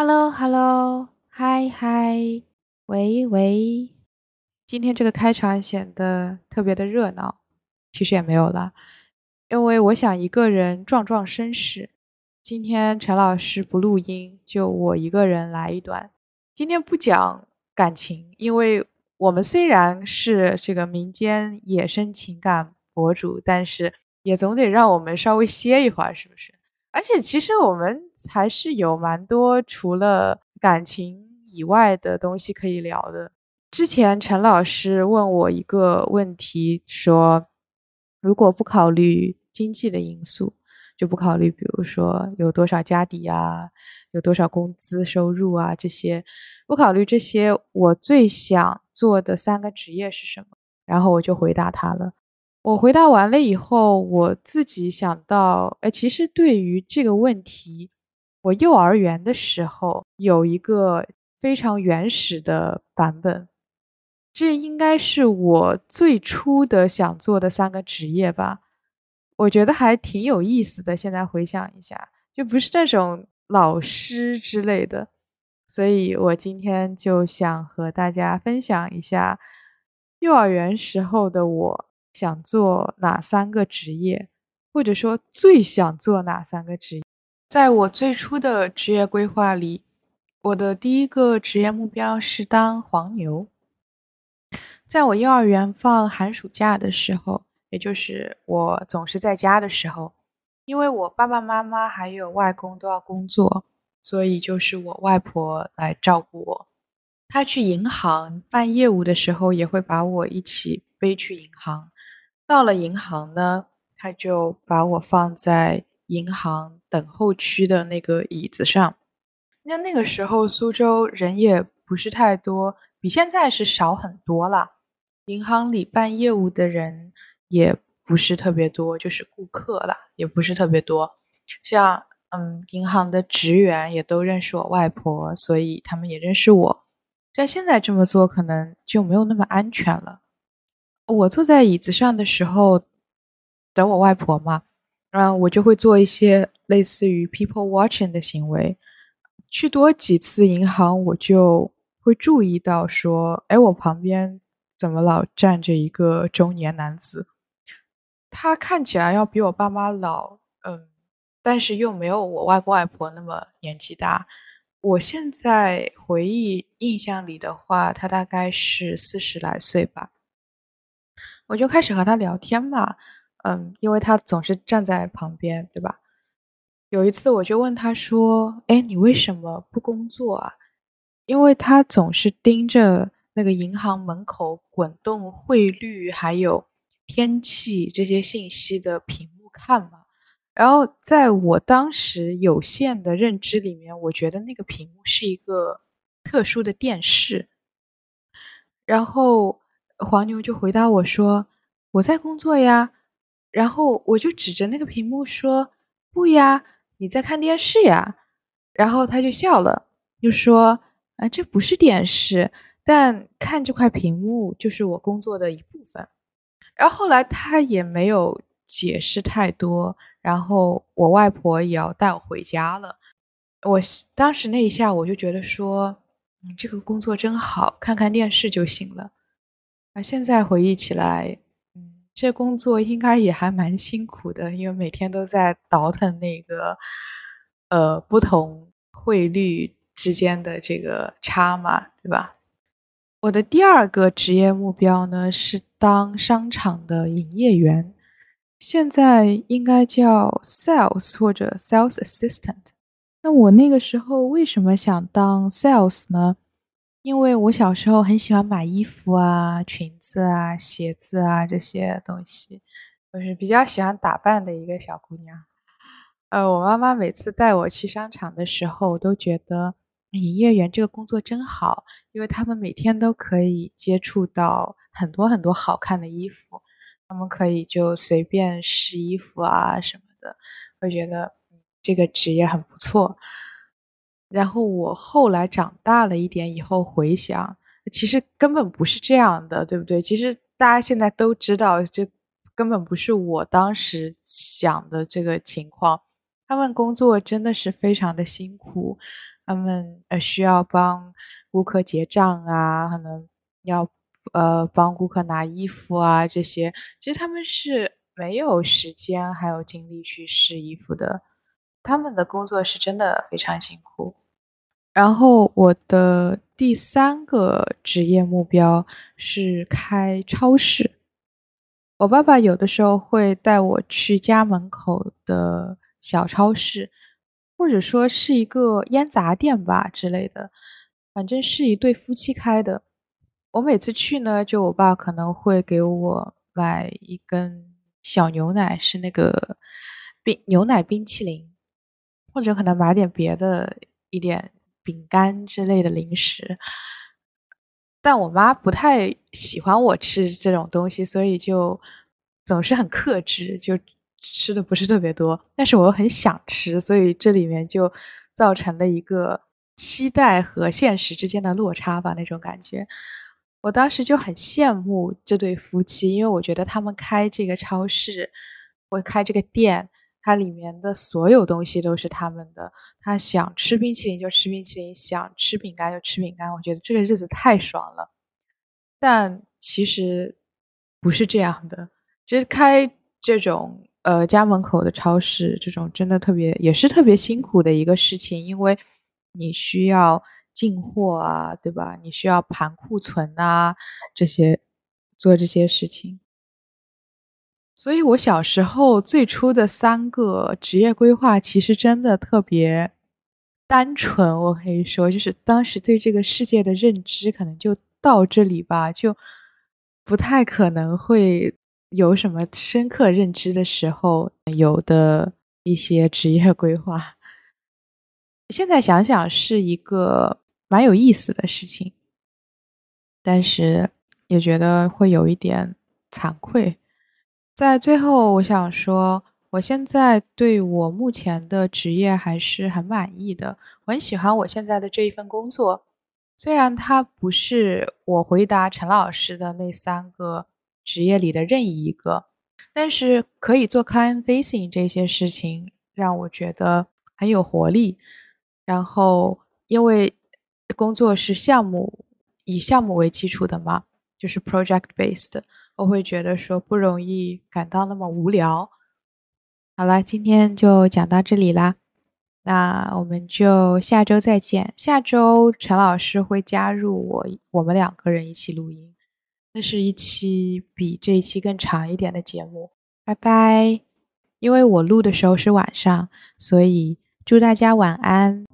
Hello，Hello，嗨嗨，喂喂，今天这个开场显得特别的热闹，其实也没有啦，因为我想一个人壮壮声势。今天陈老师不录音，就我一个人来一段。今天不讲感情，因为我们虽然是这个民间野生情感博主，但是也总得让我们稍微歇一会儿，是不是？而且其实我们还是有蛮多除了感情以外的东西可以聊的。之前陈老师问我一个问题，说如果不考虑经济的因素，就不考虑，比如说有多少家底啊，有多少工资收入啊这些，不考虑这些，我最想做的三个职业是什么？然后我就回答他了。我回答完了以后，我自己想到，哎，其实对于这个问题，我幼儿园的时候有一个非常原始的版本，这应该是我最初的想做的三个职业吧。我觉得还挺有意思的。现在回想一下，就不是那种老师之类的，所以我今天就想和大家分享一下幼儿园时候的我。想做哪三个职业，或者说最想做哪三个职业？在我最初的职业规划里，我的第一个职业目标是当黄牛。在我幼儿园放寒暑假的时候，也就是我总是在家的时候，因为我爸爸妈妈还有外公都要工作，所以就是我外婆来照顾我。她去银行办业务的时候，也会把我一起背去银行。到了银行呢，他就把我放在银行等候区的那个椅子上。那那个时候苏州人也不是太多，比现在是少很多了。银行里办业务的人也不是特别多，就是顾客啦，也不是特别多。像嗯，银行的职员也都认识我外婆，所以他们也认识我。像现在这么做，可能就没有那么安全了。我坐在椅子上的时候，等我外婆嘛，嗯，我就会做一些类似于 people watching 的行为。去多几次银行，我就会注意到说，哎，我旁边怎么老站着一个中年男子？他看起来要比我爸妈老，嗯，但是又没有我外公外婆那么年纪大。我现在回忆印象里的话，他大概是四十来岁吧。我就开始和他聊天嘛，嗯，因为他总是站在旁边，对吧？有一次我就问他说：“哎，你为什么不工作啊？”因为他总是盯着那个银行门口滚动汇率还有天气这些信息的屏幕看嘛。然后在我当时有限的认知里面，我觉得那个屏幕是一个特殊的电视，然后。黄牛就回答我说：“我在工作呀。”然后我就指着那个屏幕说：“不呀，你在看电视呀。”然后他就笑了，就说：“啊，这不是电视，但看这块屏幕就是我工作的一部分。”然后后来他也没有解释太多。然后我外婆也要带我回家了。我当时那一下我就觉得说：“你这个工作真好，看看电视就行了。”现在回忆起来，嗯，这工作应该也还蛮辛苦的，因为每天都在倒腾那个，呃，不同汇率之间的这个差嘛，对吧？我的第二个职业目标呢是当商场的营业员，现在应该叫 sales 或者 sales assistant。那我那个时候为什么想当 sales 呢？因为我小时候很喜欢买衣服啊、裙子啊、鞋子啊这些东西，就是比较喜欢打扮的一个小姑娘。呃，我妈妈每次带我去商场的时候，都觉得营业员这个工作真好，因为他们每天都可以接触到很多很多好看的衣服，他们可以就随便试衣服啊什么的，会觉得这个职业很不错。然后我后来长大了一点以后回想，其实根本不是这样的，对不对？其实大家现在都知道，这根本不是我当时想的这个情况。他们工作真的是非常的辛苦，他们呃需要帮顾客结账啊，可能要呃帮顾客拿衣服啊这些，其实他们是没有时间还有精力去试衣服的，他们的工作是真的非常辛苦。然后我的第三个职业目标是开超市。我爸爸有的时候会带我去家门口的小超市，或者说是一个烟杂店吧之类的，反正是一对夫妻开的。我每次去呢，就我爸可能会给我买一根小牛奶，是那个冰牛奶冰淇淋，或者可能买点别的一点饼干之类的零食。但我妈不太喜欢我吃这种东西，所以就总是很克制，就吃的不是特别多。但是我又很想吃，所以这里面就造成了一个期待和现实之间的落差吧，那种感觉。我当时就很羡慕这对夫妻，因为我觉得他们开这个超市，或开这个店。它里面的所有东西都是他们的，他想吃冰淇淋就吃冰淇淋，想吃饼干就吃饼干。我觉得这个日子太爽了，但其实不是这样的。其实开这种呃家门口的超市，这种真的特别也是特别辛苦的一个事情，因为你需要进货啊，对吧？你需要盘库存啊，这些做这些事情。所以，我小时候最初的三个职业规划，其实真的特别单纯。我可以说，就是当时对这个世界的认知，可能就到这里吧，就不太可能会有什么深刻认知的时候有的一些职业规划。现在想想，是一个蛮有意思的事情，但是也觉得会有一点惭愧。在最后，我想说，我现在对我目前的职业还是很满意的。我很喜欢我现在的这一份工作，虽然它不是我回答陈老师的那三个职业里的任意一个，但是可以做 client facing 这些事情，让我觉得很有活力。然后，因为工作是项目以项目为基础的嘛，就是 project based。我会觉得说不容易感到那么无聊。好了，今天就讲到这里啦，那我们就下周再见。下周陈老师会加入我，我们两个人一起录音，那是一期比这一期更长一点的节目。拜拜。因为我录的时候是晚上，所以祝大家晚安。